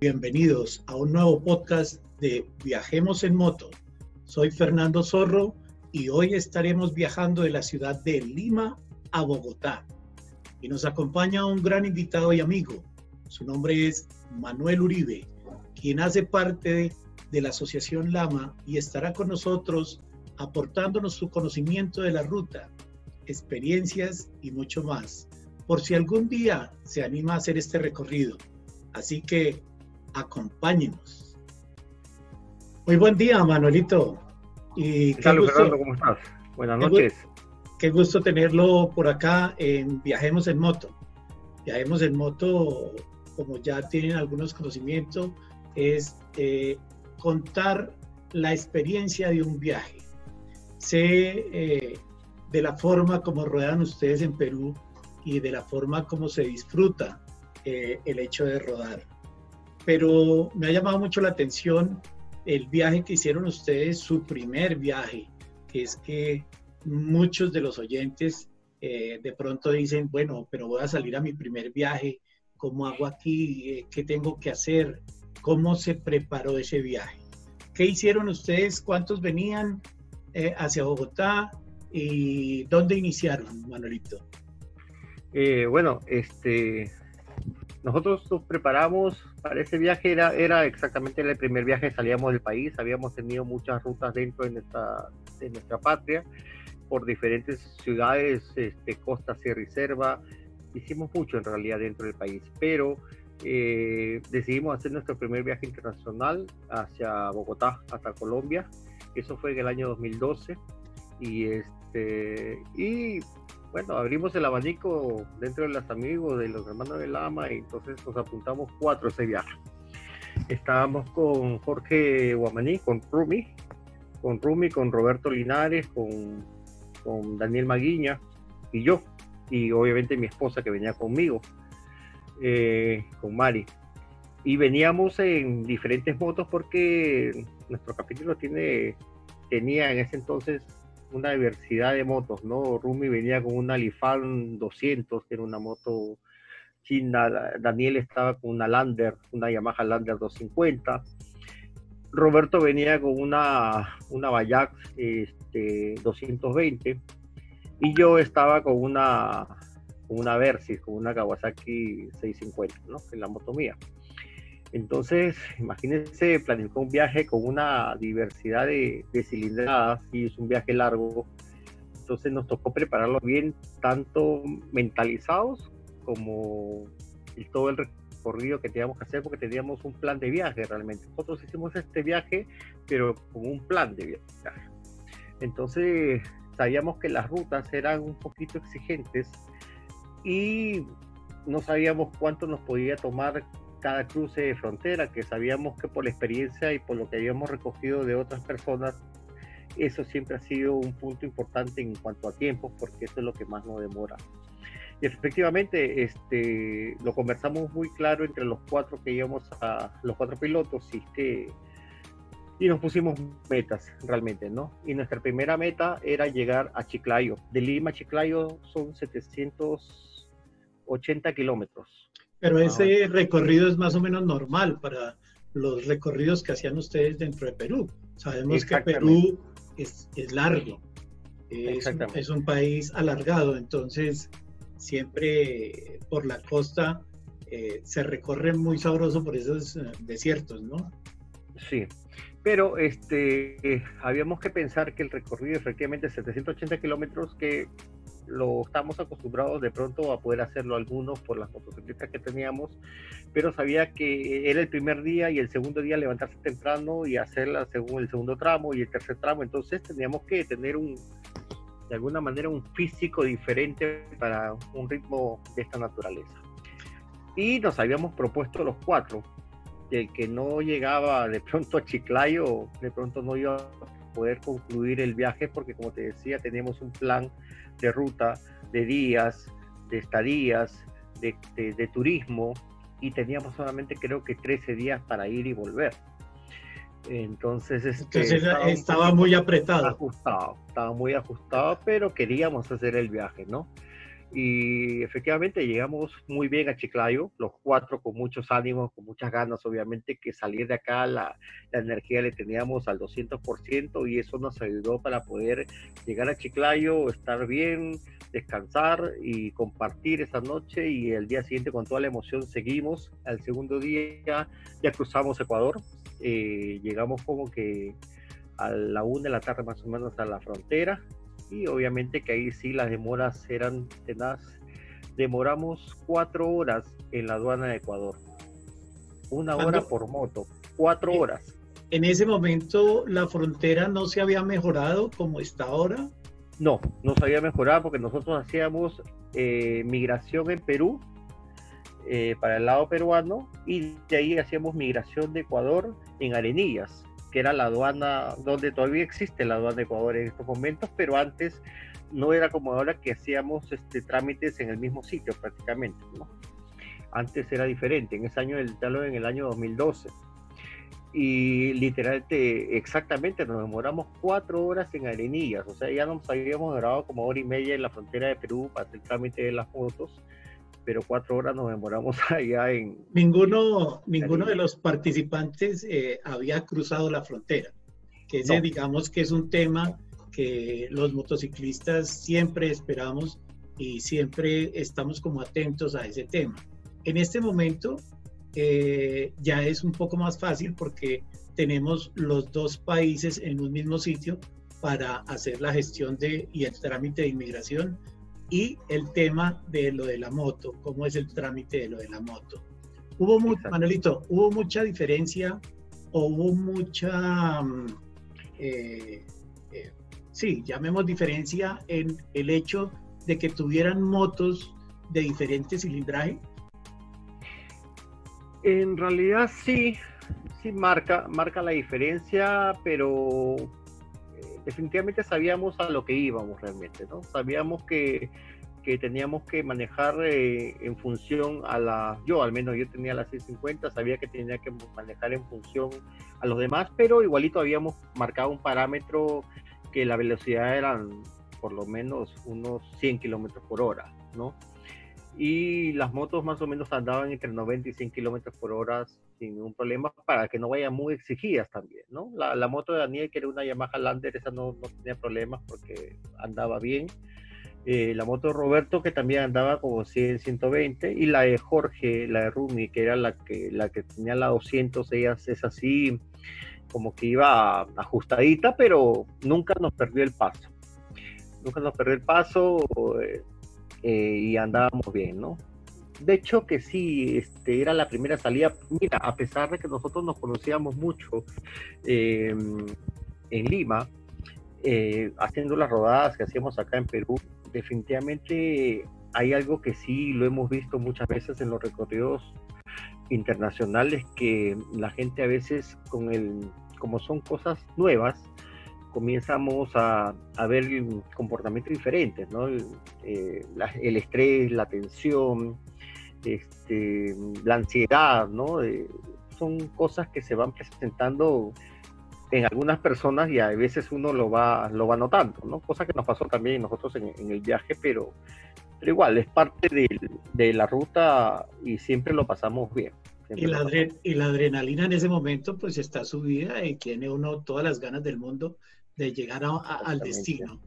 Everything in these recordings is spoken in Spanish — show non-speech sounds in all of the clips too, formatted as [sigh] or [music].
Bienvenidos a un nuevo podcast de Viajemos en Moto. Soy Fernando Zorro y hoy estaremos viajando de la ciudad de Lima a Bogotá. Y nos acompaña un gran invitado y amigo. Su nombre es Manuel Uribe, quien hace parte de la Asociación Lama y estará con nosotros aportándonos su conocimiento de la ruta, experiencias y mucho más, por si algún día se anima a hacer este recorrido. Así que acompáñenos. Muy buen día, Manuelito. Y ¿Qué tal, Fernando? ¿Cómo estás? Buenas noches. Qué gusto tenerlo por acá en Viajemos en Moto. Viajemos en Moto, como ya tienen algunos conocimientos, es eh, contar la experiencia de un viaje. Sé eh, de la forma como ruedan ustedes en Perú y de la forma como se disfruta eh, el hecho de rodar. Pero me ha llamado mucho la atención el viaje que hicieron ustedes, su primer viaje, que es que muchos de los oyentes eh, de pronto dicen, bueno, pero voy a salir a mi primer viaje, ¿cómo hago aquí? Eh, ¿Qué tengo que hacer? ¿Cómo se preparó ese viaje? ¿Qué hicieron ustedes? ¿Cuántos venían eh, hacia Bogotá? ¿Y dónde iniciaron, Manuelito? bueno, este, nosotros nos preparamos para ese viaje, era, era exactamente el primer viaje, salíamos del país, habíamos tenido muchas rutas dentro de nuestra, de nuestra patria, por diferentes ciudades, este, costa, sierra y selva, hicimos mucho en realidad dentro del país, pero eh, decidimos hacer nuestro primer viaje internacional hacia Bogotá, hasta Colombia, eso fue en el año 2012, y, este, y bueno, abrimos el abanico dentro de los amigos, de los hermanos de Lama, y entonces nos apuntamos cuatro ese viaje. Estábamos con Jorge Guamaní, con Rumi, con Rumi, con Roberto Linares, con, con Daniel Maguiña y yo, y obviamente mi esposa que venía conmigo, eh, con Mari. Y veníamos en diferentes motos porque nuestro capítulo tiene, tenía en ese entonces una diversidad de motos, ¿no? Rumi venía con una Lifan 200, que era una moto china, Daniel estaba con una Lander, una Yamaha Lander 250, Roberto venía con una, una Bayak este, 220 y yo estaba con una, con una Versys, con una Kawasaki 650, ¿no? En la moto mía. Entonces, imagínense, planificó un viaje con una diversidad de, cilindradas y es un viaje largo. Entonces nos tocó prepararlo bien, tanto mentalizados como todo el recorrido que teníamos que hacer, porque teníamos un plan de viaje realmente. Nosotros hicimos este viaje, pero con un plan de viaje. Entonces sabíamos que las rutas eran un poquito exigentes y no sabíamos cuánto nos podía tomar cada cruce de frontera, que sabíamos que por la experiencia y por lo que habíamos recogido de otras personas, eso siempre ha sido un punto importante en cuanto a tiempo, porque eso es lo que más nos demora. Y efectivamente, este, lo conversamos muy claro entre los cuatro que íbamos a, los cuatro pilotos, y que y nos pusimos metas realmente, ¿no? Y nuestra primera meta era llegar a Chiclayo. De Lima a Chiclayo son 780 kilómetros. Pero ah, ese recorrido es más o menos normal para los recorridos que hacían ustedes dentro de Perú. Sabemos que Perú es, es largo, es, es, un país alargado, entonces siempre por la costa eh, se recorre muy sabroso por esos eh, desiertos, ¿no? Sí, pero este, habíamos que pensar que el recorrido efectivamente 780 kilómetros que lo estamos acostumbrados de pronto a poder hacerlo algunos por las motocicletas que teníamos, pero sabía que era el primer día y el segundo día levantarse temprano y hacerla según el segundo tramo y el tercer tramo, entonces teníamos que tener un, de alguna manera, un físico diferente para un ritmo de esta naturaleza. Y nos habíamos propuesto los cuatro, que el que no llegaba de pronto a Chiclayo, de pronto no iba a poder concluir el viaje porque como te decía, teníamos un plan de ruta, de días, de estadías, de, turismo, y teníamos solamente creo que 13 días para ir y volver. Entonces, este, estaba, muy apretado. Ajustado, estaba muy ajustado, pero queríamos hacer el viaje, ¿no? Y efectivamente llegamos muy bien a Chiclayo, los cuatro con muchos ánimos, con muchas ganas, obviamente, que salir de acá la, la energía le teníamos al 200% y eso nos ayudó para poder llegar a Chiclayo, estar bien, descansar y compartir esa noche y el día siguiente con toda la emoción seguimos. Al segundo día ya cruzamos Ecuador, eh, llegamos como que a la una de la tarde más o menos a la frontera y obviamente que ahí sí las demoras eran tenaz. Demoramos cuatro horas en la aduana de Ecuador. Una hora por moto, cuatro horas. En ese momento la frontera no se había mejorado como está ahora. No, no se había mejorado porque nosotros hacíamos eh, migración en Perú eh, para el lado peruano y de ahí hacíamos migración de Ecuador en Arenillas que era la aduana, donde todavía existe la aduana de Ecuador en estos momentos, pero antes no era como ahora que hacíamos este, trámites en el mismo sitio prácticamente, ¿no? Antes era diferente, en ese año, el talo en el año 2012. Y literalmente, exactamente, nos demoramos cuatro horas en Arenillas, o sea, ya nos habíamos demorado como hora y media en la frontera de Perú para hacer el trámite de las fotos pero cuatro horas nos demoramos [laughs] allá en... Ninguno, ninguno de los participantes eh, había cruzado la frontera, que ese digamos que es un tema que los motociclistas siempre esperamos y siempre estamos como atentos a ese tema. En este momento eh, ya es un poco más fácil porque tenemos los dos países en un mismo sitio para hacer la gestión de, y el trámite de inmigración y el tema de lo de la moto, cómo es el trámite de lo de la moto. Hubo, Manuelito, hubo mucha diferencia o hubo mucha, mm, eh, eh, sí, llamemos diferencia en el hecho de que tuvieran motos de diferente cilindraje. En realidad sí, sí marca, marca la diferencia, pero definitivamente sabíamos a lo que íbamos realmente, ¿no? Sabíamos que, que teníamos que manejar eh, en función a la, yo al menos yo tenía la 650, sabía que tenía que manejar en función a los demás, pero igualito habíamos marcado un parámetro que la velocidad eran por lo menos unos 100 kilómetros por hora, ¿no? y las motos más o menos andaban entre 90 y 100 kilómetros por hora sin ningún problema para que no vayan muy exigidas también, ¿no? La, moto de Daniel, que era una Yamaha Lander, esa no, no tenía problemas porque andaba bien. Eh, la moto de Roberto, que también andaba como 100, 120, y la de Jorge, la de Rumi, que era la que, la que tenía la 200, ella es así, como que iba ajustadita, pero nunca nos perdió el paso. Nunca nos perdió el paso. Eh, eh, y andábamos bien, ¿no? De hecho que sí, este, era la primera salida. Mira, a pesar de que nosotros nos conocíamos mucho em, en Lima, eh, haciendo las rodadas que hacíamos acá en Perú, definitivamente hay algo que sí lo hemos visto muchas veces en los recorridos internacionales, que la gente a veces con el, como son cosas nuevas, comenzamos a, ver comportamientos diferentes, ¿no? Eh, el estrés, la tensión, este, la ansiedad, ¿no? Eh, son cosas que se van presentando en algunas personas y a veces uno lo va, lo va notando, ¿no? Cosa que nos pasó también nosotros en, el viaje, pero, pero igual, es parte de, de, la ruta y siempre lo pasamos bien. Y la, y la, adrenalina en ese momento pues está subida y tiene uno todas las ganas del mundo de llegar al destino.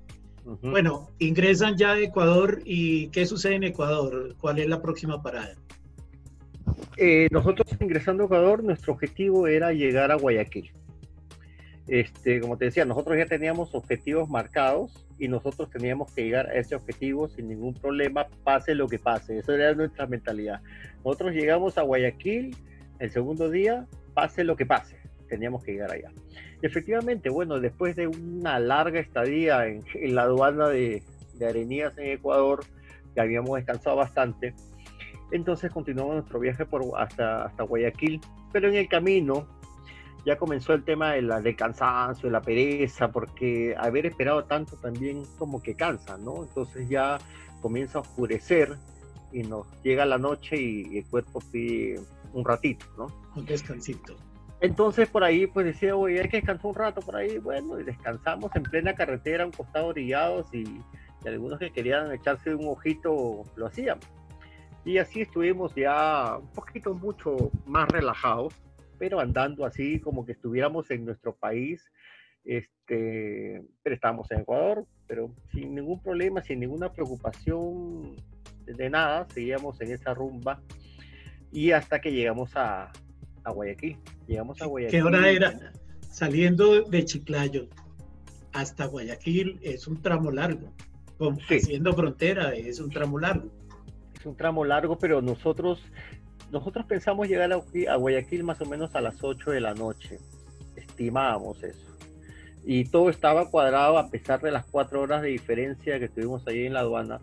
Bueno, ingresan ya a Ecuador y ¿qué sucede en Ecuador? ¿Cuál es la próxima parada? Eh, nosotros ingresando a Ecuador, nuestro objetivo era llegar a Guayaquil. Este, como te decía, nosotros ya teníamos objetivos marcados y nosotros teníamos que llegar a ese objetivo sin ningún problema, pase lo que pase. Esa era nuestra mentalidad. Nosotros llegamos a Guayaquil el segundo día, pase lo que pase, teníamos que llegar allá efectivamente, bueno, después de una larga estadía en, la aduana de, de Arenías en Ecuador, que habíamos descansado bastante, entonces continuamos nuestro viaje por, hasta, hasta Guayaquil, pero en el camino ya comenzó el tema de la, del cansancio, de la pereza, porque haber esperado tanto también como que cansa, ¿no? Entonces ya comienza a oscurecer y nos llega la noche y el cuerpo pide un ratito, ¿no? Un descansito. Entonces por ahí pues decía, oye, hay que descansar un rato por ahí, bueno, y descansamos en plena carretera, un costado orillados y, y algunos que querían echarse un ojito lo hacían. Y así estuvimos ya un poquito mucho más relajados, pero andando así como que estuviéramos en nuestro país, este, pero estábamos en Ecuador, pero sin ningún problema, sin ninguna preocupación de nada, seguíamos en esa rumba y hasta que llegamos a, a Guayaquil. Llegamos a Guayaquil. ¿Qué hora era? Saliendo de Chiclayo hasta Guayaquil es un tramo largo. Siendo frontera es un tramo largo. Es un tramo largo, pero nosotros, nosotros pensamos llegar a, Guayaquil más o menos a las 8 de la noche. Estimábamos eso. Y todo estaba cuadrado a pesar de las cuatro horas de diferencia que tuvimos ahí en la aduana.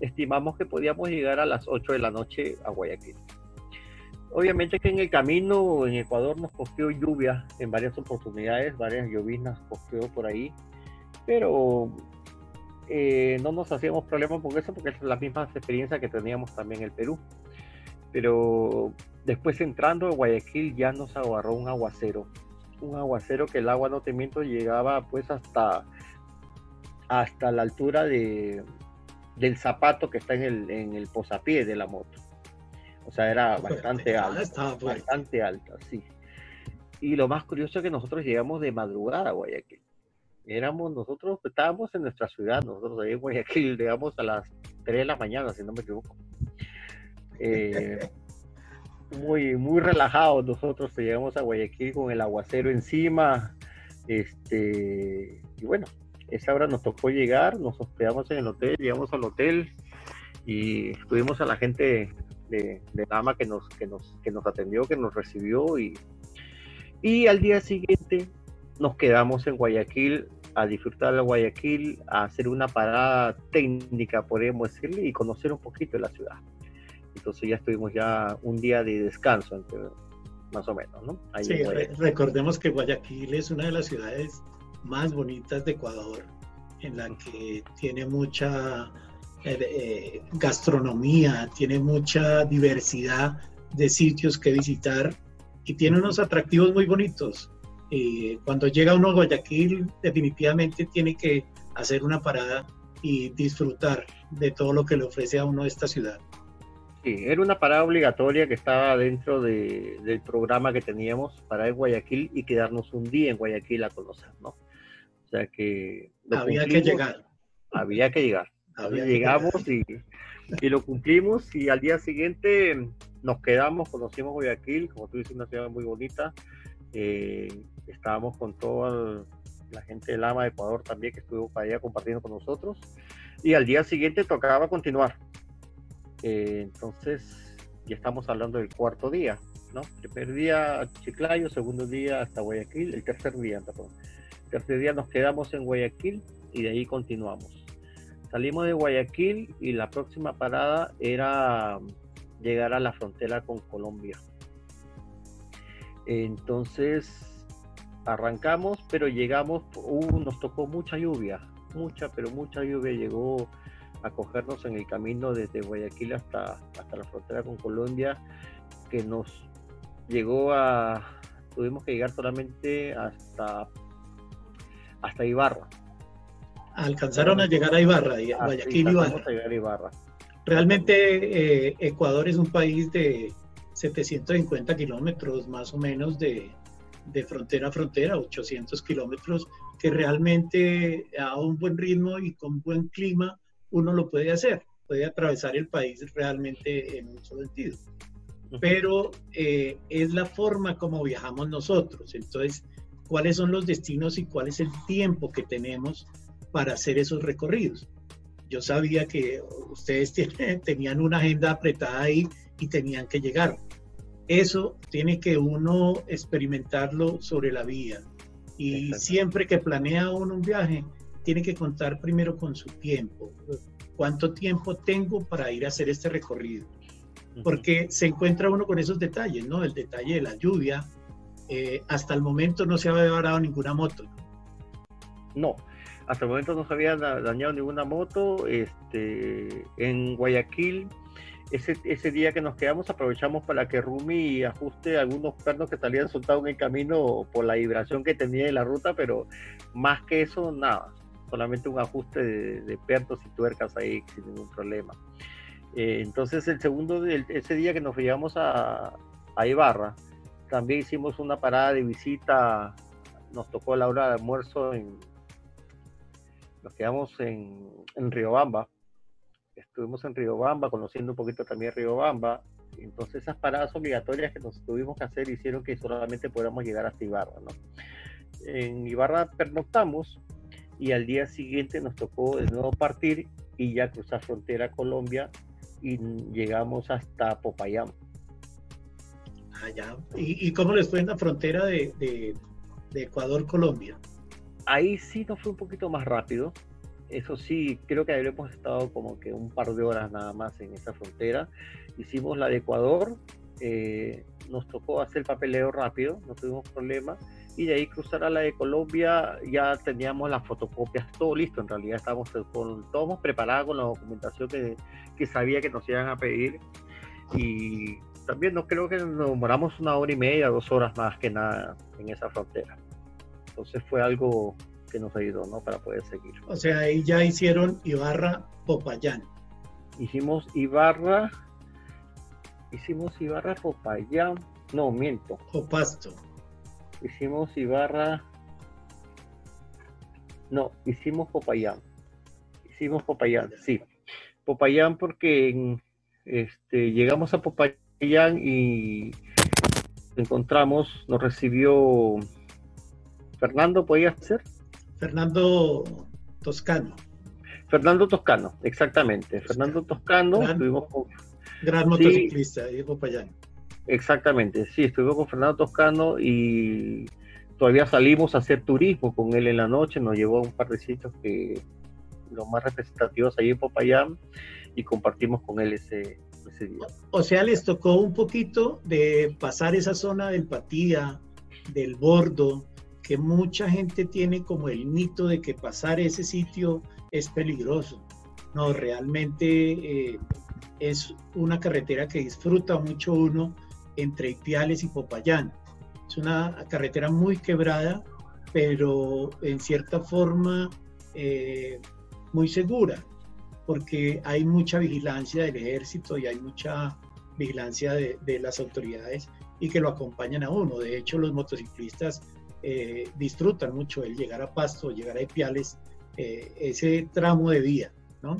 Estimamos que podíamos llegar a las 8 de la noche a Guayaquil. Obviamente que en el camino en Ecuador nos cogió lluvia en varias oportunidades, varias llovinas cogió por ahí, pero eh, no nos hacíamos problemas por eso porque es la misma experiencia que teníamos también en el Perú. Pero después entrando a Guayaquil ya nos agarró un aguacero, un aguacero que el agua no te miento llegaba pues hasta hasta la altura de, del zapato que está en el, en el posapié de la moto. O sea, era [laughs] bastante alta. Bastante alta, sí. Y lo más curioso es que nosotros llegamos de madrugada a Guayaquil. Éramos nosotros, estábamos en nuestra ciudad, nosotros ahí en Guayaquil llegamos a las 3 de la mañana, si no me equivoco. Eh, muy, muy relajados nosotros llegamos a Guayaquil con el aguacero encima. Este, y bueno, esa hora nos tocó llegar, nos hospedamos en el hotel, llegamos al hotel y estuvimos a la gente de, dama que nos, que, nos, que nos atendió, que nos recibió y, y al día siguiente nos quedamos en Guayaquil a disfrutar de Guayaquil, a hacer una parada técnica, podríamos decirle, y conocer un poquito de la ciudad. Entonces ya estuvimos ya un día de descanso, más o menos, ¿no? sí, recordemos que Guayaquil es una de las ciudades más bonitas de Ecuador, en la que tiene mucha eh, eh, gastronomía, tiene mucha diversidad de sitios que visitar y tiene unos atractivos muy bonitos. Eh, cuando llega uno a Guayaquil, definitivamente tiene que hacer una parada y disfrutar de todo lo que le ofrece a uno esta ciudad. Sí, era una parada obligatoria que estaba dentro del programa que teníamos para ir a Guayaquil y quedarnos un día en Guayaquil a conocer, ¿no? O sea que... Había que llegar. Había que llegar llegamos y, y, lo cumplimos y al día siguiente nos quedamos, conocimos Guayaquil, como tú dices, una ciudad muy bonita. Eh, estábamos con toda la gente del AMA de Ecuador también que estuvo para allá compartiendo con nosotros. Y al día siguiente tocaba continuar. Eh, entonces, ya estamos hablando del cuarto día, ¿no? Primer día Chiclayo, segundo día hasta Guayaquil, el tercer día, perdón. El tercer día nos quedamos en Guayaquil y de ahí continuamos. Salimos de Guayaquil y la próxima parada era llegar a la frontera con Colombia. Entonces arrancamos, pero llegamos, nos tocó mucha lluvia, mucha, pero mucha lluvia llegó a cogernos en el camino desde Guayaquil hasta, hasta la frontera con Colombia, que nos llegó a, tuvimos que llegar solamente hasta, hasta Ibarra alcanzaron a llegar a Ibarra, y a Guayaquil y Ibarra. Realmente eh, Ecuador es un país de 750 kilómetros más o menos de, de, frontera a frontera, 800 kilómetros, que realmente a un buen ritmo y con buen clima uno lo puede hacer, puede atravesar el país realmente en un solo sentido. Pero eh, es la forma como viajamos nosotros, entonces, cuáles son los destinos y cuál es el tiempo que tenemos para hacer esos recorridos. Yo sabía que ustedes [laughs] tenían una agenda apretada ahí y tenían que llegar. Eso tiene que uno experimentarlo sobre la vía. Y siempre que planea uno un viaje, tiene que contar primero con su tiempo. ¿Cuánto tiempo tengo para ir a hacer este recorrido? Porque se encuentra uno con esos detalles, ¿no? El detalle de la lluvia. Eh, hasta el momento no se había varado ninguna moto. No, hasta el momento no se había dañado ninguna moto. Este, en Guayaquil, ese, ese día que nos quedamos, aprovechamos para que Rumi ajuste algunos pernos que salían soltados en el camino por la vibración que tenía en la ruta, pero más que eso, nada. solamente un ajuste de, de pertos y tuercas ahí sin ningún problema. Eh, entonces el segundo, ese día que nos llevamos a, a, Ibarra, también hicimos una parada de visita, nos tocó la hora de almuerzo en, nos quedamos en, en Riobamba, estuvimos en Riobamba, conociendo un poquito también Riobamba, entonces esas paradas obligatorias que nos tuvimos que hacer hicieron que solamente pudiéramos llegar hasta Ibarra. En Ibarra pernoctamos y al día siguiente nos tocó de nuevo partir y ya cruzar frontera Colombia y llegamos hasta Popayán. Ah. ¿Y, cómo les fue en la frontera de, de, de Ecuador-Colombia? Ahí sí nos fue un poquito más rápido. Eso sí, creo que habremos estado como que un par de horas nada más en esa frontera. Hicimos la de Ecuador, eh, nos tocó hacer el papeleo rápido, no tuvimos problema. Y de ahí cruzar a la de Colombia, ya teníamos las fotocopias, todo listo. En realidad estábamos con, todos preparados con la documentación que, que sabía que nos iban a pedir. Y también no creo que nos demoramos una hora y media, dos horas más que nada en esa frontera. Entonces fue algo que nos ayudó, ¿no? Para poder seguir. O sea, ahí ya hicieron Ibarra Popayán. Hicimos Ibarra, hicimos Ibarra Popayán, no, miento. O Pasto. Hicimos Ibarra, no, hicimos Popayán. Hicimos Popayán, sí. Popayán porque este, llegamos a Popayán y encontramos, nos recibió Fernando, ¿podía ser? Fernando Toscano. Fernando Toscano, exactamente. Fernando Toscano, gran, estuvimos con... Gran motociclista, sí, Popayán. Exactamente, sí, estuvimos con Fernando Toscano y todavía salimos a hacer turismo con él en la noche, nos llevó a un par de sitios que los más representativos ahí en Popayán y compartimos con él ese, ese día. O sea, les tocó un poquito de pasar esa zona del Patía, del Bordo, que mucha gente tiene como el mito de que pasar ese sitio es peligroso. No, realmente eh, es una carretera que disfruta mucho uno entre Ipiales y Popayán. Es una carretera muy quebrada, pero en cierta forma eh, muy segura, porque hay mucha vigilancia del ejército y hay mucha vigilancia de, de las autoridades y que lo acompañan a uno. De hecho, los motociclistas eh, disfrutan mucho el llegar a Pasto, llegar a Ipiales, eh, ese tramo de vía, ¿no?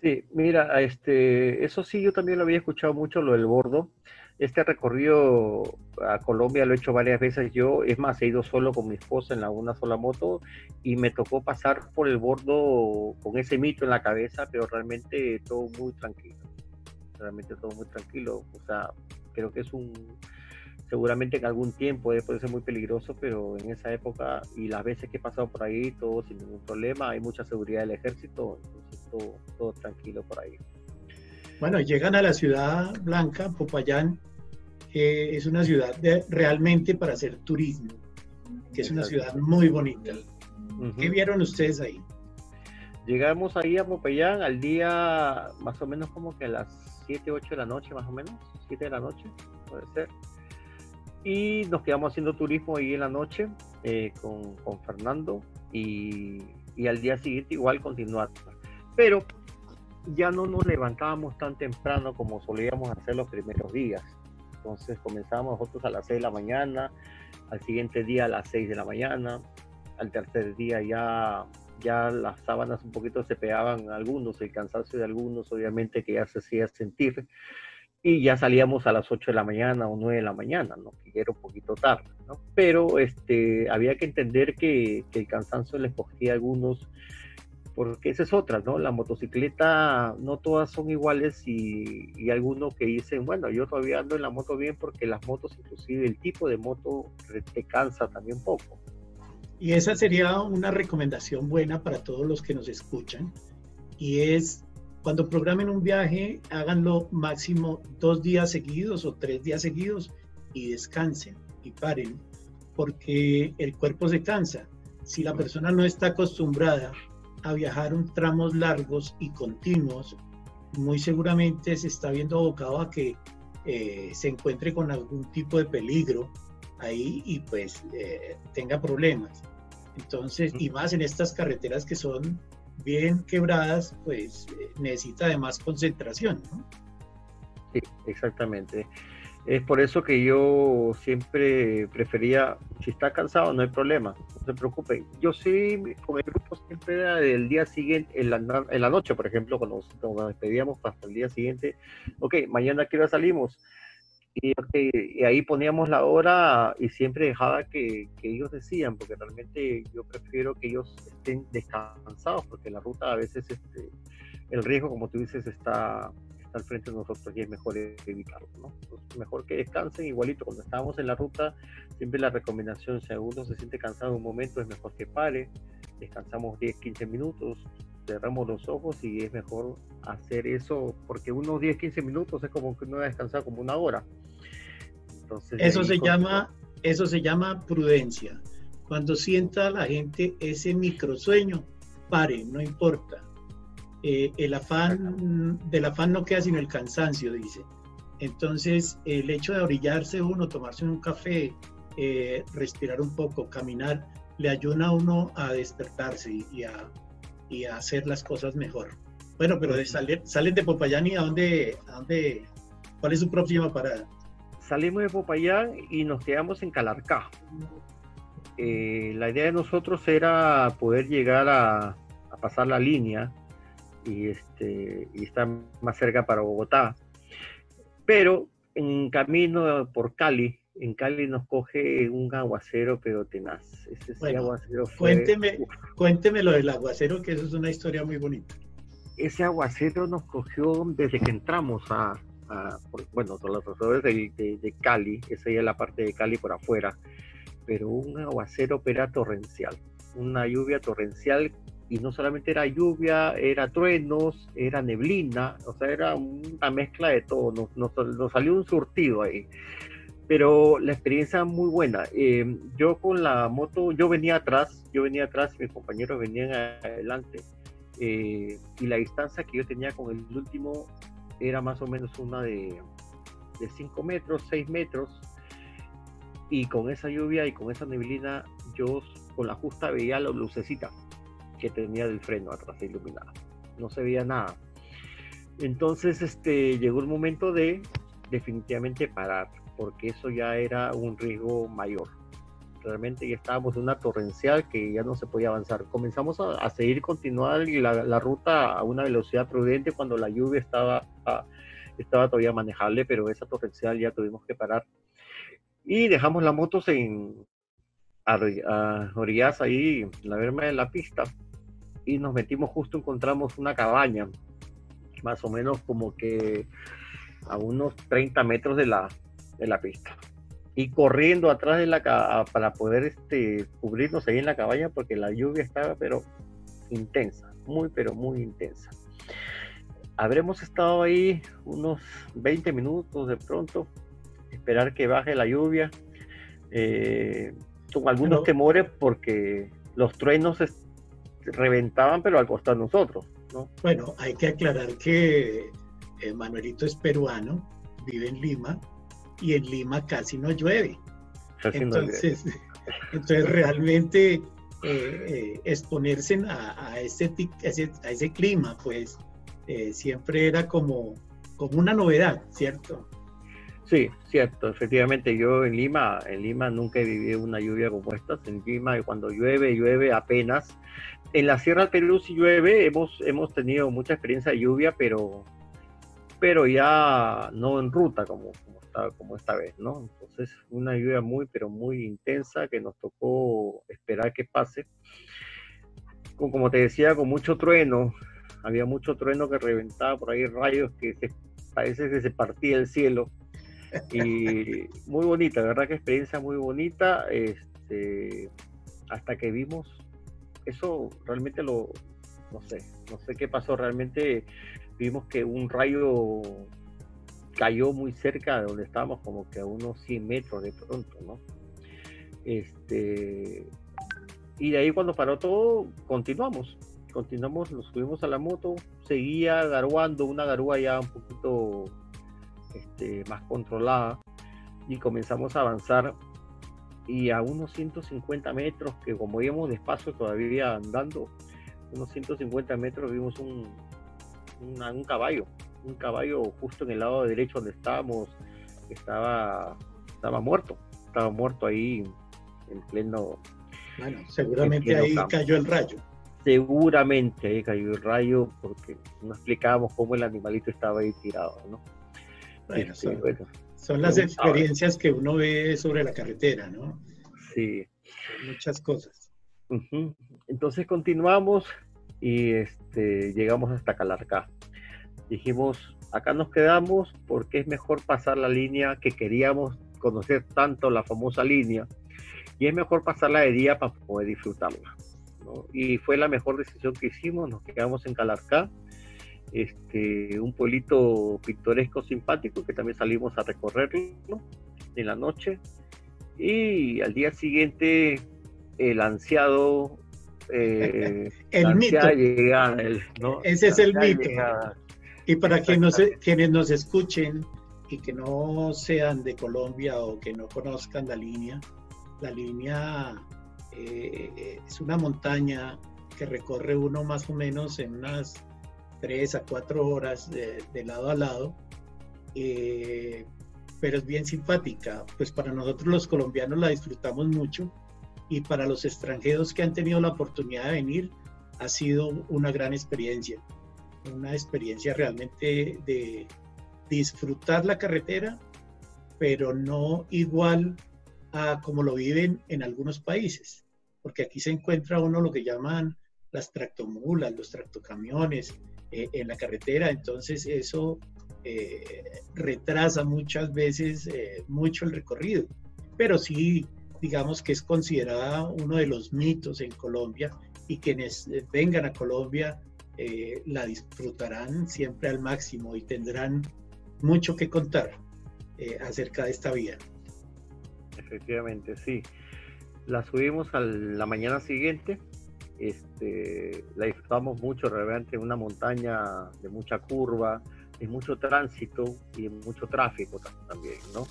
Sí, mira, este, eso sí, yo también lo había escuchado mucho, lo del bordo. Este recorrido a Colombia lo he hecho varias veces yo, es más, he ido solo con mi esposa en la, una sola moto y me tocó pasar por el bordo con ese mito en la cabeza, pero realmente todo muy tranquilo, realmente todo muy tranquilo, o sea, creo que es un, seguramente en algún tiempo puede ser muy peligroso, pero en esa época y las veces que he pasado por ahí, todo sin ningún problema, hay mucha seguridad del ejército, entonces todo, tranquilo por ahí. Bueno, llegan a la ciudad blanca, Popayán, que es una ciudad realmente para hacer turismo, que es una ciudad muy bonita. ¿Qué vieron ustedes ahí? Llegamos ahí a Popayán al día más o menos como que a las 7, 8 de la noche, más o menos, 7 de la noche, puede ser y nos quedamos haciendo turismo ahí en la noche eh, con, con, Fernando y, y, al día siguiente igual continuar. Pero ya no nos levantábamos tan temprano como solíamos hacer los primeros días. Entonces comenzábamos nosotros a las 6 de la mañana, al siguiente día a las 6 de la mañana, al tercer día ya, ya las sábanas un poquito se pegaban algunos, el cansancio de algunos obviamente que ya se hacía sentir y ya salíamos a las 8 de la mañana o 9 de la mañana, ¿no? que era un poquito tarde, ¿no? pero este, había que entender que, que, el cansancio les cogía a algunos, porque esa es otra, ¿no? La motocicleta no todas son iguales y, y algunos que dicen, bueno, yo todavía ando en la moto bien porque las motos, inclusive el tipo de moto, te cansa también poco. Y esa sería una recomendación buena para todos los que nos escuchan, y es cuando programen un viaje, háganlo máximo dos días seguidos o tres días seguidos y descansen y paren, porque el cuerpo se cansa. Si la persona no está acostumbrada a viajar un tramos largos y continuos, muy seguramente se está viendo abocado a que eh, se encuentre con algún tipo de peligro ahí y pues eh, tenga problemas. Entonces, y más en estas carreteras que son bien quebradas, pues eh, necesita de más concentración, ¿no? Sí, exactamente. Es por eso que yo siempre prefería, si está cansado, no hay problema, no se preocupe. Yo sí, con el grupo siempre era del día siguiente, en la, en la noche, por ejemplo, cuando, nos despedíamos hasta el día siguiente, ok, mañana qué hora salimos. Y, y, ahí poníamos la hora y siempre dejaba que, que, ellos decían, porque realmente yo prefiero que ellos estén descansados, porque la ruta a veces este, el riesgo, como tú dices, está al frente de nosotros y es mejor evitarlo, ¿no? mejor que descansen, igualito cuando estábamos en la ruta, siempre la recomendación, si uno se siente cansado en un momento, es mejor que pare, descansamos 10, 15 minutos, cerramos los ojos y es mejor hacer eso, porque unos 10, 15 minutos es como que uno ha descansado como una hora. Entonces, eso se llama, eso se llama prudencia. Cuando sienta la gente ese microsueño, pare, no importa eh, el afán, del afán no queda sino el cansancio, dice. Entonces, el hecho de orillarse uno, tomarse un café, eh, respirar un poco, caminar, le ayuda a uno a despertarse y a, y hacer las cosas mejor. Bueno, pero de salir, salen de Popayán y a dónde, a dónde, ¿cuál es su próxima parada? Salimos de Popayán y nos quedamos en Calarcá. Eh, la idea de nosotros era poder llegar a, a pasar la línea y, este, y está más cerca para Bogotá. Pero en camino por Cali, en Cali nos coge un aguacero pero tenaz. Ese, aguacero cuénteme, cuénteme lo del aguacero, que eso es una historia muy bonita. Ese aguacero nos cogió desde que entramos a, bueno, todos los alrededores de, de, Cali, esa ya es la parte de Cali por afuera, pero un aguacero pero torrencial, una lluvia torrencial y no solamente era lluvia, era truenos, era neblina, o sea, era una mezcla de todo, nos, salió un surtido ahí. Pero la experiencia muy buena. Eh, yo con la moto, yo venía atrás, yo venía atrás y mis compañeros venían adelante. Eh, y la distancia que yo tenía con el último era más o menos una de 5 metros, 6 metros. Y con esa lluvia y con esa neblina, yo con la justa veía la lucecita que tenía del freno atrás iluminado. No se veía nada. Entonces este, llegó el momento de definitivamente parar, porque eso ya era un riesgo mayor. Realmente ya estábamos en una torrencial que ya no se podía avanzar. Comenzamos a, seguir, continuar la, la, ruta a una velocidad prudente cuando la lluvia estaba, estaba todavía manejable, pero esa torrencial ya tuvimos que parar. Y dejamos las motos en, a, orillas ahí, en la verma de la pista, y nos metimos justo, encontramos una cabaña, más o menos como que a unos 30 metros de la, de la pista. Y corriendo atrás de la para poder este, cubrirnos ahí en la cabaña porque la lluvia estaba pero intensa, muy pero muy intensa. Habremos estado ahí unos 20 minutos de pronto, esperar que baje la lluvia, eh, con algunos temores porque los truenos reventaban, pero al costado de nosotros. ¿no? Bueno, hay que aclarar que eh, Manuelito es peruano, vive en Lima, y en Lima casi no llueve. entonces, [laughs] entonces realmente eh, eh, exponerse a, a, ese, a, ese, clima, pues siempre era como, como una novedad, ¿cierto? Sí, cierto, efectivamente yo en Lima, en Lima nunca he vivido una lluvia como esta, en Lima cuando llueve, llueve apenas, en la Sierra del Perú si llueve, hemos, hemos tenido mucha experiencia de lluvia, pero, pero ya no en ruta como, como, como esta vez, ¿no? Entonces una lluvia muy, pero muy intensa que nos tocó esperar que pase. Con, como te decía, con mucho trueno, había mucho trueno que reventaba por ahí rayos que se, parece que se partía el cielo. Y [laughs] muy bonita, verdad que experiencia muy bonita, este, hasta que vimos eso realmente lo, no sé, no sé qué pasó, realmente vimos que un rayo cayó muy cerca de donde estábamos, como que a unos 100 metros de pronto, ¿no? Este, y de ahí cuando paró todo, continuamos, continuamos, nos subimos a la moto, seguía garuando, una garúa ya un poquito este, más controlada, y comenzamos a avanzar y a unos 150 metros, que como íbamos despacio todavía andando, unos 150 metros vimos un, un caballo, un caballo justo en el lado derecho donde estábamos, estaba, estaba muerto, estaba muerto ahí en pleno... Bueno, seguramente ahí cayó el rayo. Seguramente ahí cayó el rayo porque no explicábamos cómo el animalito estaba ahí tirado, ¿no? Bueno, este, son, las experiencias que uno ve sobre la carretera, ¿no? Sí. Muchas cosas. Entonces continuamos y este, llegamos hasta Calarcá. Dijimos, acá nos quedamos porque es mejor pasar la línea que queríamos conocer tanto, la famosa línea, y es mejor pasarla de día para poder disfrutarla. Y fue la mejor decisión que hicimos, nos quedamos en Calarcá, este, un pueblito pintoresco, simpático, que también salimos a recorrerlo en la noche. Y al día siguiente, el ansiado eh, el mito. Ese es el mito. Y para quienes nos escuchen y que no sean de Colombia o que no conozcan la línea, la línea eh, es una montaña que recorre uno más o menos en unas 3 a 4 horas de, lado a lado, eh, pero es bien simpática. Pues para nosotros los colombianos la disfrutamos mucho y para los extranjeros que han tenido la oportunidad de venir ha sido una gran experiencia, una experiencia realmente de disfrutar la carretera, pero no igual a como lo viven en algunos países, porque aquí se encuentra uno lo que llaman las tractomulas, los tractocamiones eh, en la carretera, entonces eso eh, retrasa muchas veces eh, mucho el recorrido, pero sí digamos que es considerada uno de los mitos en Colombia y quienes eh, vengan a Colombia eh, la disfrutarán siempre al máximo y tendrán mucho que contar eh, acerca de esta vía. Efectivamente, sí. La subimos a la mañana siguiente, este, la disfrutamos mucho, realmente una montaña de mucha curva, de mucho tránsito y mucho tráfico también, ¿no?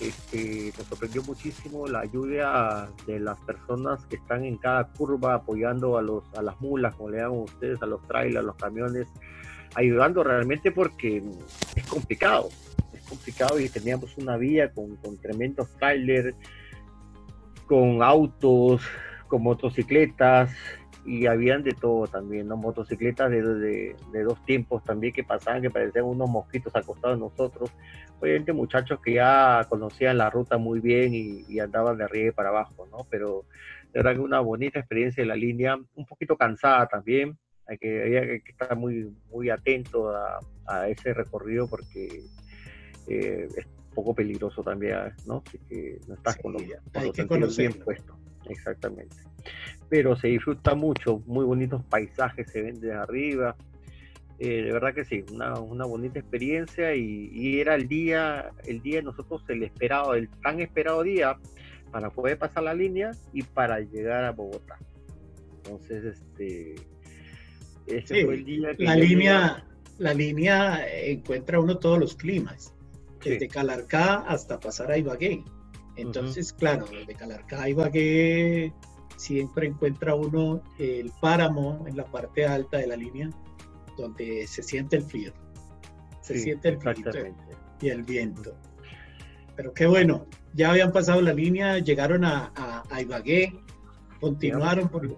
Este, nos sorprendió muchísimo la ayuda de las personas que están en cada curva apoyando a, los, a las mulas, como le llaman ustedes, a los trailers, a los camiones, ayudando realmente porque es complicado, es complicado y teníamos una vía con, con tremendos trailers, con autos, con motocicletas, y habían de todo también, ¿no? Motocicletas de, de, dos tiempos también que pasaban, que parecían unos mosquitos acostados de nosotros. Obviamente muchachos que ya conocían la ruta muy bien y, andaban de arriba y para abajo, ¿no? Pero de verdad que una bonita experiencia de la línea, un poquito cansada también, hay que, hay que estar muy, muy atento a, a ese recorrido porque eh, es un poco peligroso también, ¿no? Así que no estás con los, bien puestos. Exactamente pero se disfruta mucho, muy bonitos paisajes se ven desde arriba. Eh, de verdad que sí, una, una bonita experiencia y, era el día, el día nosotros el esperado, el tan esperado día para poder pasar la línea y para llegar a Bogotá. Entonces, este, ese fue el día que la línea, la línea encuentra uno todos los climas, desde Calarcá hasta pasar a Ibagué. Entonces, claro, desde Calarcá a Ibagué siempre encuentra uno el páramo en la parte alta de la línea, donde se siente el frío. Se siente el frío y el viento. Pero qué bueno, ya habían pasado la línea, llegaron a, a, Ibagué, continuaron por...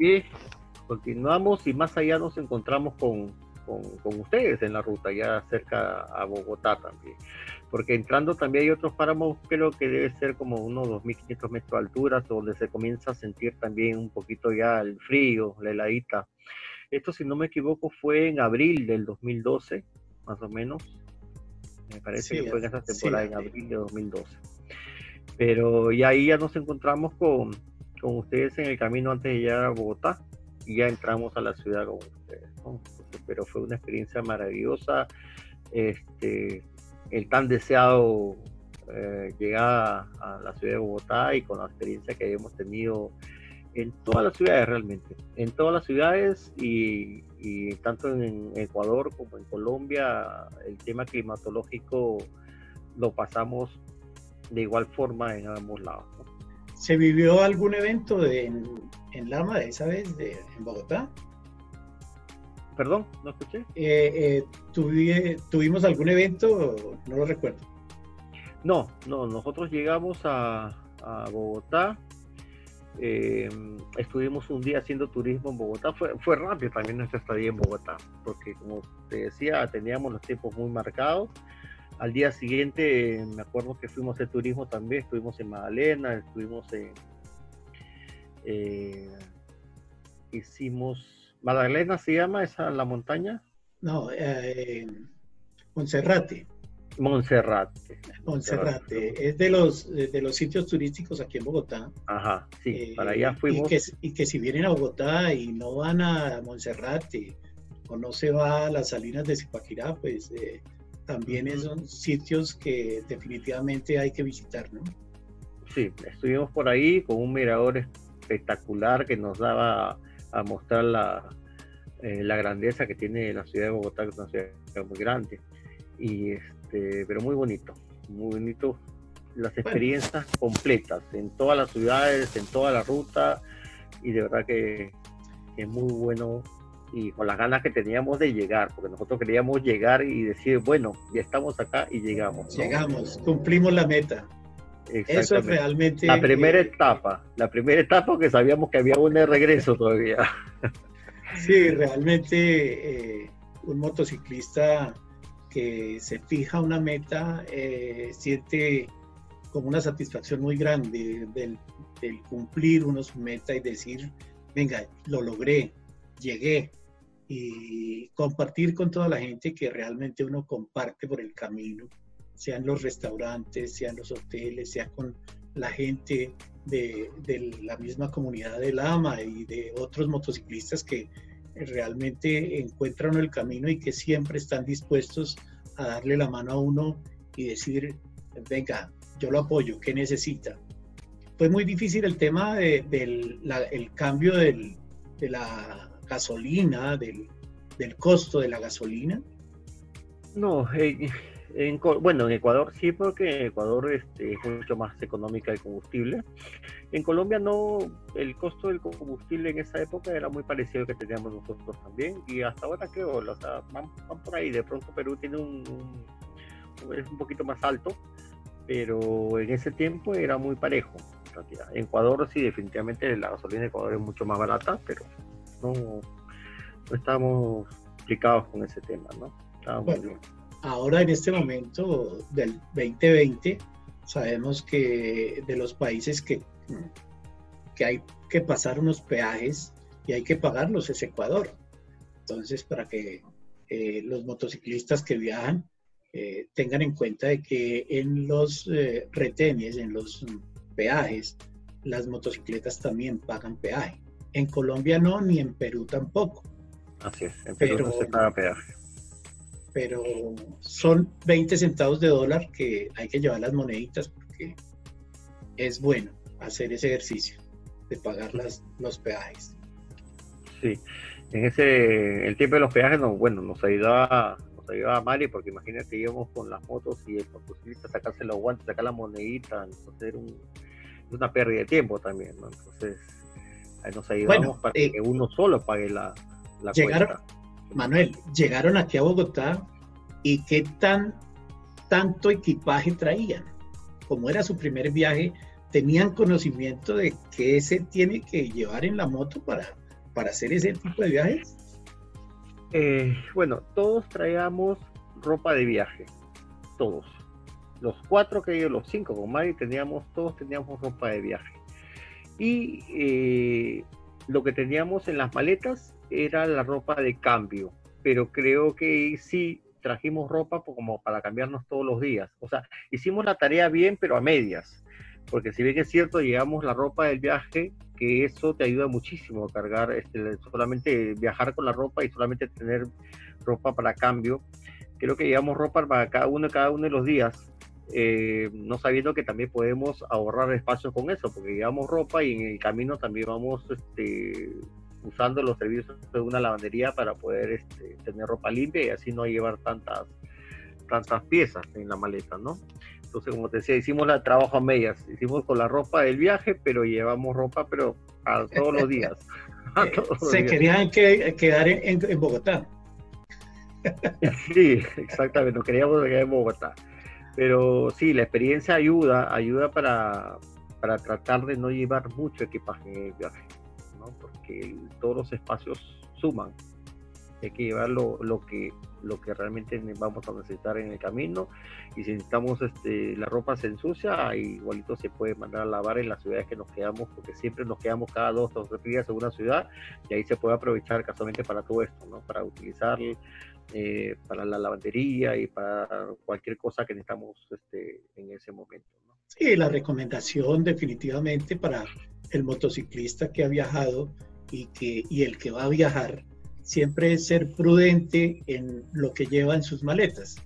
Continuamos y más allá nos encontramos con, con, con ustedes en la ruta, ya cerca a Bogotá también porque entrando también hay otros páramos, creo que debe ser como unos 2.500 metros de altura, donde se comienza a sentir también un poquito ya el frío, la heladita. Esto, si no me equivoco, fue en abril del 2012, más o menos. Me parece que fue en esa temporada, en abril de 2012. Pero ya ahí ya nos encontramos con, con ustedes en el camino antes de llegar a Bogotá y ya entramos a la ciudad con ustedes. Pero fue una experiencia maravillosa. Este, el tan deseado eh, llegar a la ciudad de Bogotá y con la experiencia que hemos tenido en todas las ciudades realmente, en todas las ciudades y, tanto en Ecuador como en Colombia, el tema climatológico lo pasamos de igual forma en ambos lados. ¿Se vivió algún evento de, en, en, Lama esa vez de, en Bogotá? Perdón, no escuché. Eh, eh, ¿Tuvimos algún evento? No lo recuerdo. No, no, nosotros llegamos a, Bogotá. Eh, estuvimos un día haciendo turismo en Bogotá. Fue, fue rápido también nuestra estadía en Bogotá, porque como te decía, teníamos los tiempos muy marcados. Al día siguiente, me acuerdo que fuimos de turismo también, estuvimos en Magdalena, estuvimos en... Eh, hicimos... ¿Magdalena se llama esa la montaña? No, eh, Monserrate. Monserrate. Monserrate. Es de los, de los sitios turísticos aquí en Bogotá. Ajá, sí, eh, para allá fuimos. Y que, y que, si vienen a Bogotá y no van a Monserrate o no se va a las salinas de Zipaquirá, pues eh, también son sitios que definitivamente hay que visitar, ¿no? Sí, estuvimos por ahí con un mirador espectacular que nos daba a mostrar la, eh, la grandeza que tiene la ciudad de Bogotá, que es una ciudad muy grande, y este, pero muy bonito, muy bonito las experiencias completas en todas las ciudades, en toda la ruta, y de verdad que, que es muy bueno y con las ganas que teníamos de llegar, porque nosotros queríamos llegar y decir, bueno, ya estamos acá y llegamos. Llegamos, cumplimos la meta. Eso es realmente... La primera eh, etapa, la primera etapa que sabíamos que había un regreso todavía. [laughs] Sí, realmente eh, un motociclista que se fija una meta eh, siente como una satisfacción muy grande del, del cumplir uno su meta y decir, venga, lo logré, llegué, y compartir con toda la gente que realmente uno comparte por el camino, sean los restaurantes, sean los hoteles, sea con la gente de, la misma comunidad de Lama y de otros motociclistas que realmente encuentran el camino y que siempre están dispuestos a darle la mano a uno y decir, venga, yo lo apoyo, ¿qué necesita? Fue muy difícil el tema del de, cambio del, de la gasolina, del, del costo de la gasolina? No, en, bueno, en Ecuador sí, porque en Ecuador este, es mucho más económica el combustible. En Colombia no, el costo del combustible en esa época era muy parecido al que teníamos nosotros también, y hasta ahora creo, o sea, van, por ahí. De pronto Perú tiene un, es un poquito más alto, pero en ese tiempo era muy parejo. En Ecuador sí, definitivamente la gasolina de Ecuador es mucho más barata, pero no, estamos explicados con ese tema, ¿no? Ahora en este momento del 2020 sabemos que de los países que, que hay que pasar unos peajes y hay que pagarlos es Ecuador. Entonces, para que eh, los motociclistas que viajan eh, tengan en cuenta de que en los eh, retenes, en los peajes, las motocicletas también pagan peaje. En Colombia no, ni en Perú tampoco. Así es, en Perú no se paga peaje. Pero son 20 centavos de dólar que hay que llevar las moneditas porque es bueno hacer ese ejercicio de pagar las, los peajes. Sí, en ese, el tiempo de los peajes, no, bueno, nos ayudaba, nos ayudaba Mari porque imagínate íbamos con las motos y el motociclista sacarse los guantes, sacar la monedita, entonces era una pérdida de tiempo también, ¿no? Entonces nos ayudamos para que eh, uno solo pague la, la llegaron, Manuel, llegaron aquí a Bogotá y qué tan tanto equipaje traían. Como era su primer viaje, tenían conocimiento de qué se tiene que llevar en la moto para, para hacer ese tipo de viajes. Eh, bueno, todos traíamos ropa de viaje, todos. Los cuatro que yo, los cinco con Mari, teníamos, todos teníamos ropa de viaje y eh, lo que teníamos en las maletas era la ropa de cambio, pero creo que sí trajimos ropa como para cambiarnos todos los días. O sea, hicimos la tarea bien, pero a medias, porque si bien es cierto, llevamos la ropa del viaje, que eso te ayuda muchísimo a cargar, este, solamente viajar con la ropa y solamente tener ropa para cambio. Creo que llevamos ropa para cada uno, cada uno de los días eh, no sabiendo que también podemos ahorrar espacio con eso, porque llevamos ropa y en el camino también vamos este, usando los servicios de una lavandería para poder este, tener ropa limpia y así no llevar tantas tantas piezas en la maleta, ¿no? Entonces, como te decía, hicimos el trabajo a medias. Hicimos con la ropa del viaje, pero llevamos ropa, pero a todos los días. [laughs] Se querían que, quedar en, Bogotá. [laughs] Sí, exactamente, nos queríamos quedar en Bogotá. Pero sí, la experiencia ayuda, ayuda para, para tratar de no llevar mucho equipaje en el viaje, porque todos los espacios suman. Hay que llevar lo, lo, que, lo que realmente vamos a necesitar en el camino y si necesitamos este, la ropa se ensucia, igualito se puede mandar a lavar en las ciudades que nos quedamos, porque siempre nos quedamos cada dos o tres días en una ciudad y ahí se puede aprovechar casualmente para todo esto, ¿no? para utilizar eh, para la lavandería y para cualquier cosa que necesitamos este, en ese momento. Sí, la recomendación definitivamente para el motociclista que ha viajado y, que, y el que va a viajar siempre es ser prudente en lo que lleva en sus maletas,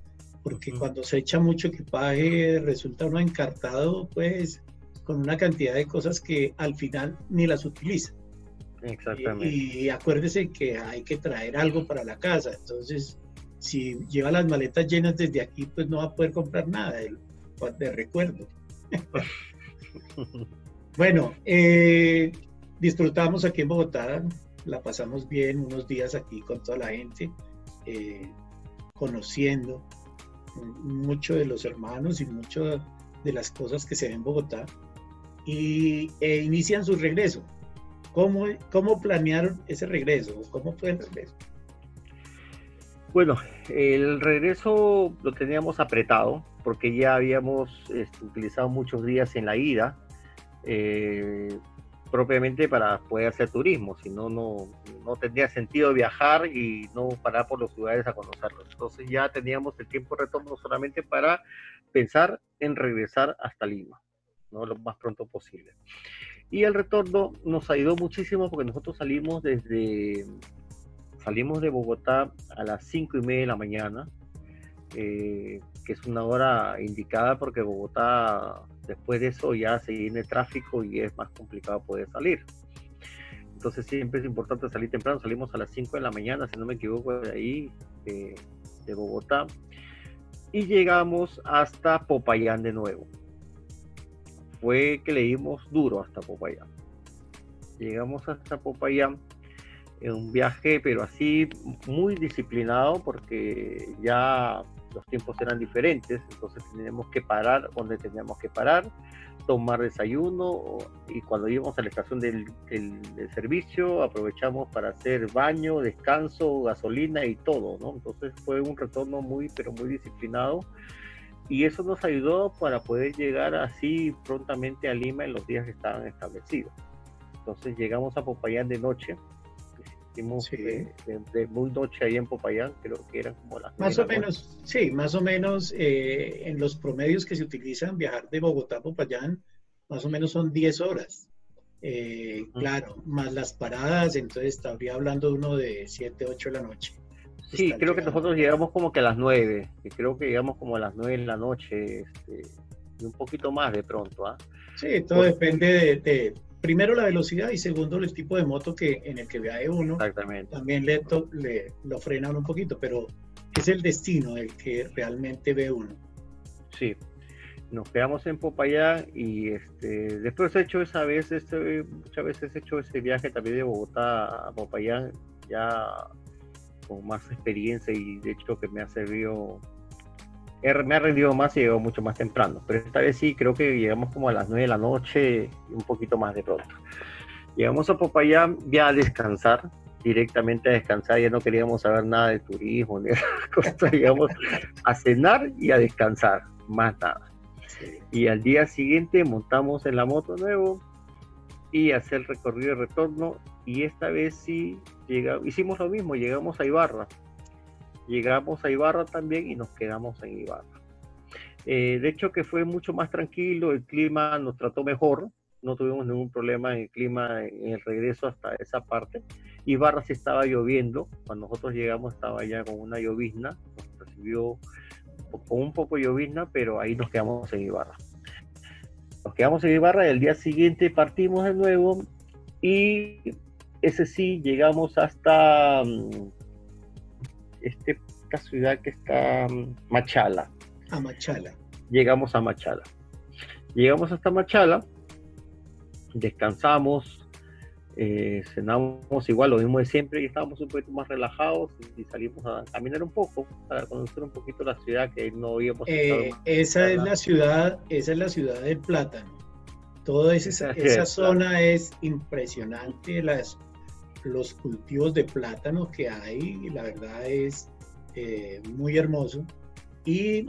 porque cuando se echa mucho equipaje resulta uno encartado pues con una cantidad de cosas que al final ni las utiliza. Exactamente. Y, acuérdese que hay que traer algo para la casa. Entonces, si lleva las maletas llenas desde aquí, pues no va a poder comprar nada de, de recuerdo. [laughs] bueno, eh, disfrutamos aquí en Bogotá, la pasamos bien unos días aquí con toda la gente, eh, conociendo mucho de los hermanos y mucho de las cosas que se ven en Bogotá y e inician su regreso. ¿Cómo, ¿Cómo planearon ese regreso? ¿Cómo fue el? Bueno, el regreso lo teníamos apretado porque ya habíamos este, utilizado muchos días en la ida, eh, propiamente para poder hacer turismo, si no, no, tendría sentido viajar y no parar por los lugares a conocerlos. Entonces ya teníamos el tiempo de retorno solamente para pensar en regresar hasta Lima, ¿no? lo más pronto posible. Y el retorno nos ayudó muchísimo porque nosotros salimos desde, salimos de Bogotá a las cinco y media de la mañana, eh, que es una hora indicada porque Bogotá después de eso ya se viene tráfico y es más complicado poder salir. Entonces siempre es importante salir temprano, salimos a las 5 de la mañana, si no me equivoco, de ahí, de Bogotá, y llegamos hasta Popayán de nuevo fue que leímos duro hasta Popayán. Llegamos hasta Popayán un viaje, pero así muy disciplinado porque ya los tiempos eran diferentes, entonces teníamos que parar donde teníamos que parar, tomar desayuno y cuando íbamos a la estación del, del, servicio aprovechamos para hacer baño, descanso, gasolina y todo, ¿no? Entonces fue un retorno muy, pero muy disciplinado y eso nos ayudó para poder llegar así prontamente a Lima en los días que estaban establecidos. Entonces llegamos a Popayán de noche, hicimos de, muy noche ahí en Popayán, creo que eran como las... Más o menos, sí, más o menos eh, en los promedios que se utilizan viajar de Bogotá a Popayán, más o menos son 10 horas. Eh, claro, más las paradas, entonces estaría hablando uno de 7, 8 de la noche. Sí, creo que nosotros llegamos como que a las 9, creo que llegamos como a las 9 de la noche, este, y un poquito más de pronto. ¿ah? Sí, todo depende de, primero la velocidad y segundo el tipo de moto que en el que viaje uno. Exactamente. También le, le lo frenan un poquito, pero es el destino el que realmente ve uno. Sí, nos quedamos en Popayán y este, después he hecho esa vez, este, muchas veces he hecho ese viaje también de Bogotá a Popayán, ya con más experiencia y de hecho que me ha servido, me ha rendido más y llegó mucho más temprano. Pero esta vez sí, creo que llegamos como a las 9 de la noche un poquito más de pronto. Llegamos a Popayán ya a descansar, directamente a descansar, ya no queríamos saber nada de turismo ni [laughs] de cosas, llegamos a cenar y a descansar, más nada. Y al día siguiente montamos en la moto nuevo y hacer el recorrido de retorno y esta vez sí hicimos lo mismo, llegamos a Ibarra. Llegamos a Ibarra también y nos quedamos en Ibarra. Eh, de hecho que fue mucho más tranquilo, el clima nos trató mejor, no tuvimos ningún problema en el clima en el regreso hasta esa parte. Ibarra sí estaba lloviendo, cuando nosotros llegamos estaba ya con una llovizna, nos recibió con un poco llovizna, pero ahí nos quedamos en Ibarra. Nos quedamos en Ibarra y el día siguiente partimos de nuevo y ese sí, llegamos hasta mm, este, esta ciudad que está mm, Machala. A Machala. llegamos a Machala. Llegamos hasta Machala, descansamos, eh, cenamos igual lo mismo de siempre y estábamos un poquito más relajados y, salimos a caminar un poco para conocer un poquito la ciudad que no habíamos eh, esa es la ciudad esa es la ciudad del plátano toda esa, [laughs] esa zona es impresionante las los cultivos de plátano que hay la verdad es eh, muy hermoso y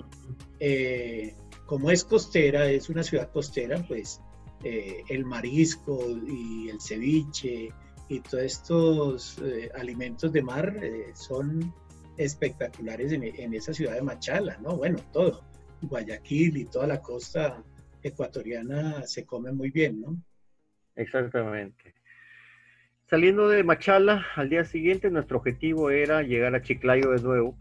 como es costera es una ciudad costera pues eh, el marisco y el ceviche y todos estos eh, alimentos de mar eh, son espectaculares en, esa ciudad de Machala, ¿no? Bueno, todo. Guayaquil y toda la costa ecuatoriana se come muy bien, ¿no? Exactamente. Saliendo de Machala, al día siguiente nuestro objetivo era llegar a Chiclayo de nuevo.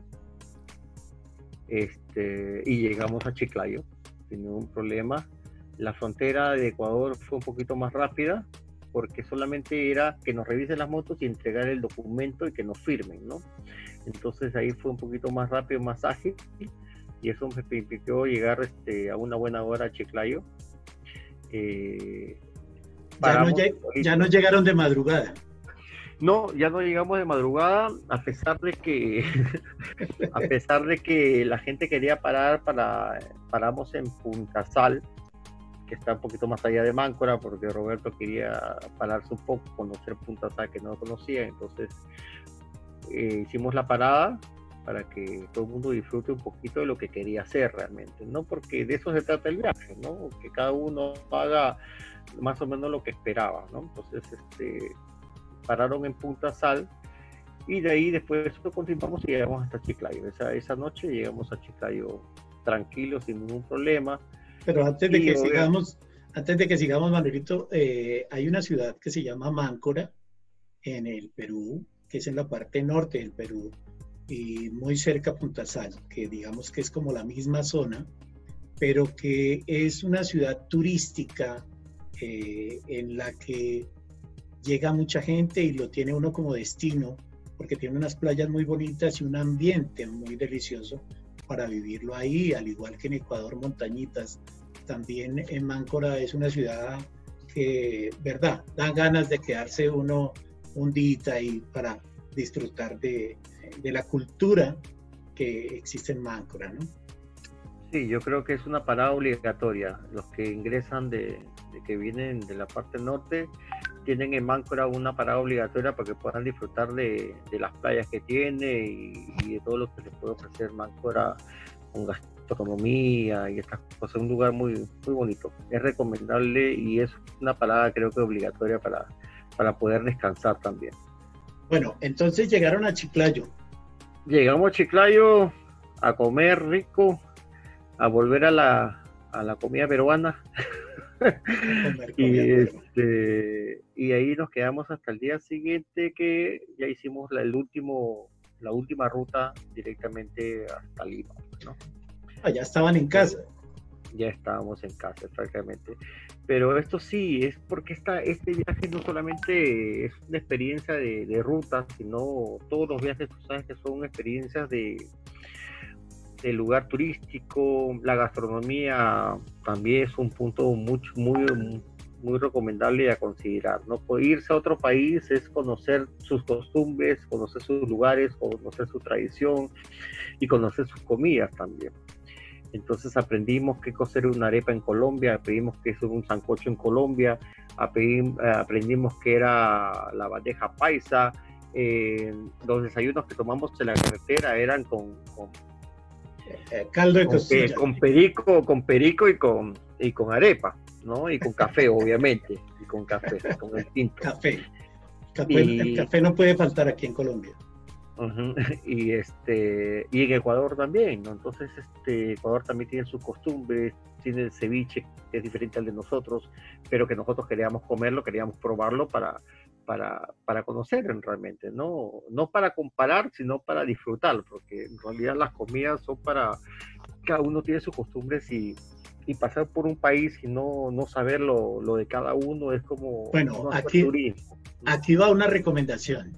Este, y llegamos a Chiclayo sin ningún problema. La frontera de Ecuador fue un poquito más rápida porque solamente era que nos revisen las motos y entregar el documento y que nos firmen, ¿no? Entonces ahí fue un poquito más rápido, más ágil y eso me permitió llegar este, a una buena hora a Chiclayo. Eh, ya, no, llegaron de madrugada. No, ya no llegamos de madrugada, a pesar de que, [laughs] a pesar de que la gente quería parar para, paramos en Punta Sal, que está un poquito más allá de Máncora, porque Roberto quería pararse un poco, conocer Punta Sal que no conocía, entonces eh, hicimos la parada para que todo el mundo disfrute un poquito de lo que quería hacer realmente, ¿no? Porque de eso se trata el viaje, ¿no? Que cada uno haga más o menos lo que esperaba, ¿no? Entonces, este, pararon en Punta Sal y de ahí después continuamos y llegamos hasta Chiclayo. Esa, esa noche llegamos a Chiclayo tranquilos, sin ningún problema. Pero antes de que sigamos, antes de que sigamos, Manuelito, eh, hay una ciudad que se llama Máncora en el Perú, que es en la parte norte del Perú y muy cerca a Punta Sal, que digamos que es como la misma zona, pero que es una ciudad turística eh, en la que llega mucha gente y lo tiene uno como destino, porque tiene unas playas muy bonitas y un ambiente muy delicioso para vivirlo ahí, al igual que en Ecuador, montañitas. También en Máncora es una ciudad que, verdad, dan ganas de quedarse uno un día ahí para disfrutar de, de la cultura que existe en Máncora, ¿no? Sí, yo creo que es una parada obligatoria. Los que ingresan de, que vienen de la parte norte tienen en Máncora una parada obligatoria para que puedan disfrutar de, las playas que tiene y, de todo lo que les puede ofrecer Máncora con gastronomía y estas cosas. Un lugar muy, muy bonito. Es recomendable y es una parada creo que obligatoria para, para poder descansar también. Bueno, entonces llegaron a Chiclayo. Llegamos a Chiclayo a comer rico, a volver a la, a la comida peruana. [laughs] [laughs] y, este, y ahí nos quedamos hasta el día siguiente que ya hicimos la, el último, la última ruta directamente hasta Lima. ¿no? Ah, ya estaban en casa. Ya estábamos en casa, exactamente. Pero esto sí, es porque esta, este viaje no solamente es una experiencia de, de ruta, sino todos los viajes, tú sabes que son experiencias de, el lugar turístico, la gastronomía también es un punto muy, muy, muy recomendable a considerar. ¿no? Irse a otro país es conocer sus costumbres, conocer sus lugares, conocer su tradición y conocer sus comidas también. Entonces aprendimos qué cosa era una arepa en Colombia, aprendimos qué es un sancocho en Colombia, aprendimos qué era la bandeja paisa, eh, los desayunos que tomamos en la carretera eran con eh, caldo de costilla. Con, perico, con perico y con, y con arepa, ¿no? Y con café, [laughs] obviamente. Y con café, con el tinto. Café. El café no puede faltar aquí en Colombia. [laughs] y este y en Ecuador también, ¿no? Entonces este Ecuador también tiene sus costumbres, tiene el ceviche que es diferente al de nosotros, pero que nosotros queríamos comerlo, queríamos probarlo para para, para conocer realmente, ¿no? no para comparar, sino para disfrutar, porque en realidad las comidas son para, cada uno tiene sus costumbres y, y pasar por un país y no, no saber lo, lo de cada uno es como... Bueno, aquí, aquí va una recomendación.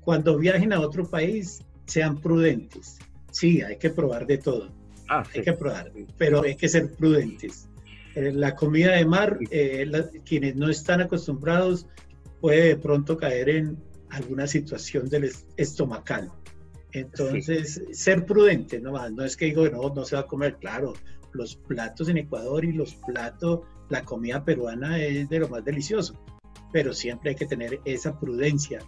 Cuando viajen a otro país, sean prudentes. Sí, hay que probar de todo, Ah, hay que probar, pero hay que ser prudentes. Eh, la comida de mar, eh, quienes no están acostumbrados, puede de pronto caer en alguna situación del estomacal. Entonces, ser prudente nomás, no es que digo, no, no se va a comer, claro, los platos en Ecuador y los platos, la comida peruana es de lo más delicioso, pero siempre hay que tener esa prudencia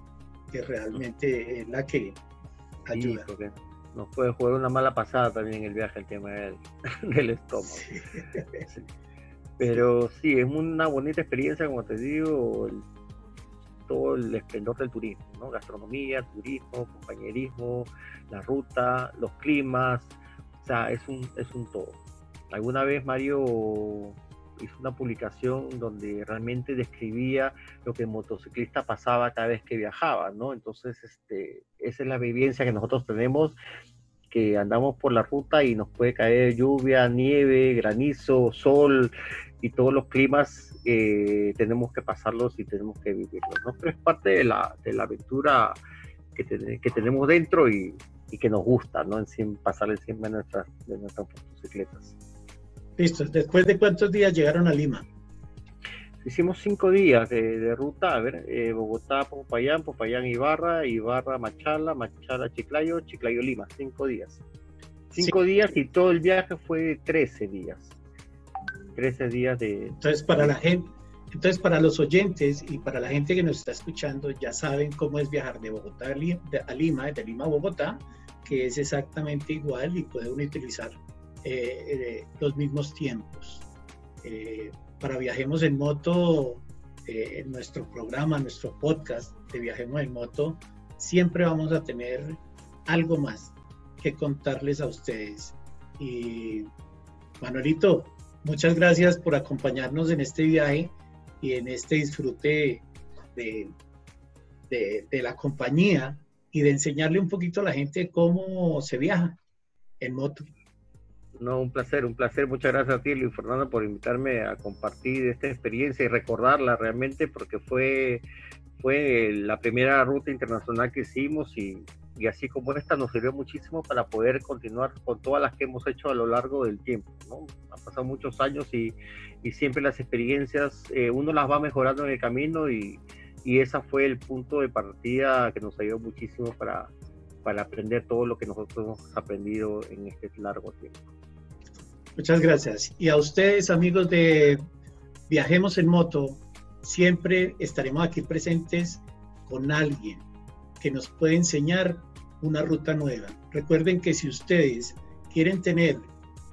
que realmente es la que ayuda. nos puede jugar una mala pasada también el viaje, el tema del, [laughs] estómago. Pero sí, es una bonita experiencia, como te digo, todo el esplendor del turismo, ¿no? Gastronomía, turismo, compañerismo, la ruta, los climas, o sea, es un, es un todo. Alguna vez Mario hizo una publicación donde realmente describía lo que el motociclista pasaba cada vez que viajaba, ¿no? Entonces, este, esa es la vivencia que nosotros tenemos, que andamos por la ruta y nos puede caer lluvia, nieve, granizo, sol y todos los climas eh, tenemos que pasarlos y tenemos que vivirlos, ¿no? Pero es parte de la, de la aventura que, que tenemos dentro y, y, que nos gusta, ¿no? En pasar encima de nuestras, de nuestras motocicletas. Listo. ¿Después de cuántos días llegaron a Lima? Hicimos cinco días de, ruta, a ver, eh, Bogotá, Popayán, Popayán, Ibarra, Ibarra, Machala, Machala, Chiclayo, Chiclayo, Lima, cinco días. Cinco días y todo el viaje fue de 13 días. 13 días de... Entonces, para la gente, entonces para los oyentes y para la gente que nos está escuchando, ya saben cómo es viajar de Bogotá a Lima, de Lima a Bogotá, que es exactamente igual y pueden utilizar eh, eh, los mismos tiempos. Eh, para Viajemos en Moto, en nuestro programa, nuestro podcast de Viajemos en Moto, siempre vamos a tener algo más que contarles a ustedes. Y Manuelito, muchas gracias por acompañarnos en este viaje y en este disfrute de, de, la compañía y de enseñarle un poquito a la gente cómo se viaja en moto. No, un placer, un placer. Muchas gracias a ti, Luis Fernando, por invitarme a compartir esta experiencia y recordarla realmente porque fue, fue la primera ruta internacional que hicimos y, y así como esta nos sirvió muchísimo para poder continuar con todas las que hemos hecho a lo largo del tiempo. ¿no? Han pasado muchos años y, y siempre las experiencias eh, uno las va mejorando en el camino y, y ese fue el punto de partida que nos ayudó muchísimo para, para aprender todo lo que nosotros hemos aprendido en este largo tiempo. Muchas gracias. Y a ustedes, amigos de Viajemos en Moto, siempre estaremos aquí presentes con alguien que nos puede enseñar una ruta nueva. Recuerden que si ustedes quieren tener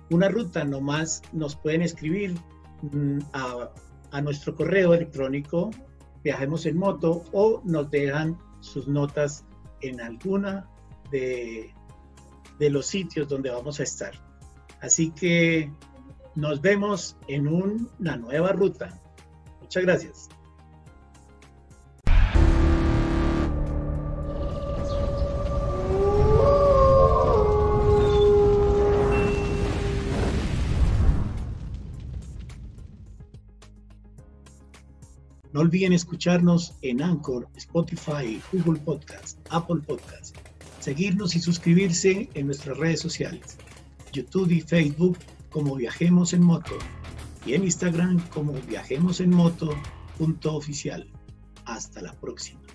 una ruta, nomás nos pueden escribir mm, a, a nuestro correo electrónico Viajemos en Moto o nos dejan sus notas en alguna de, de los sitios donde vamos a estar. Así que nos vemos en una nueva ruta. Muchas gracias. No olviden escucharnos en Anchor, Spotify, Google Podcast, Apple Podcast, seguirnos y suscribirse en nuestras redes sociales. YouTube y Facebook como Viajemos en Moto y en Instagram como Viajemos. Hasta la próxima.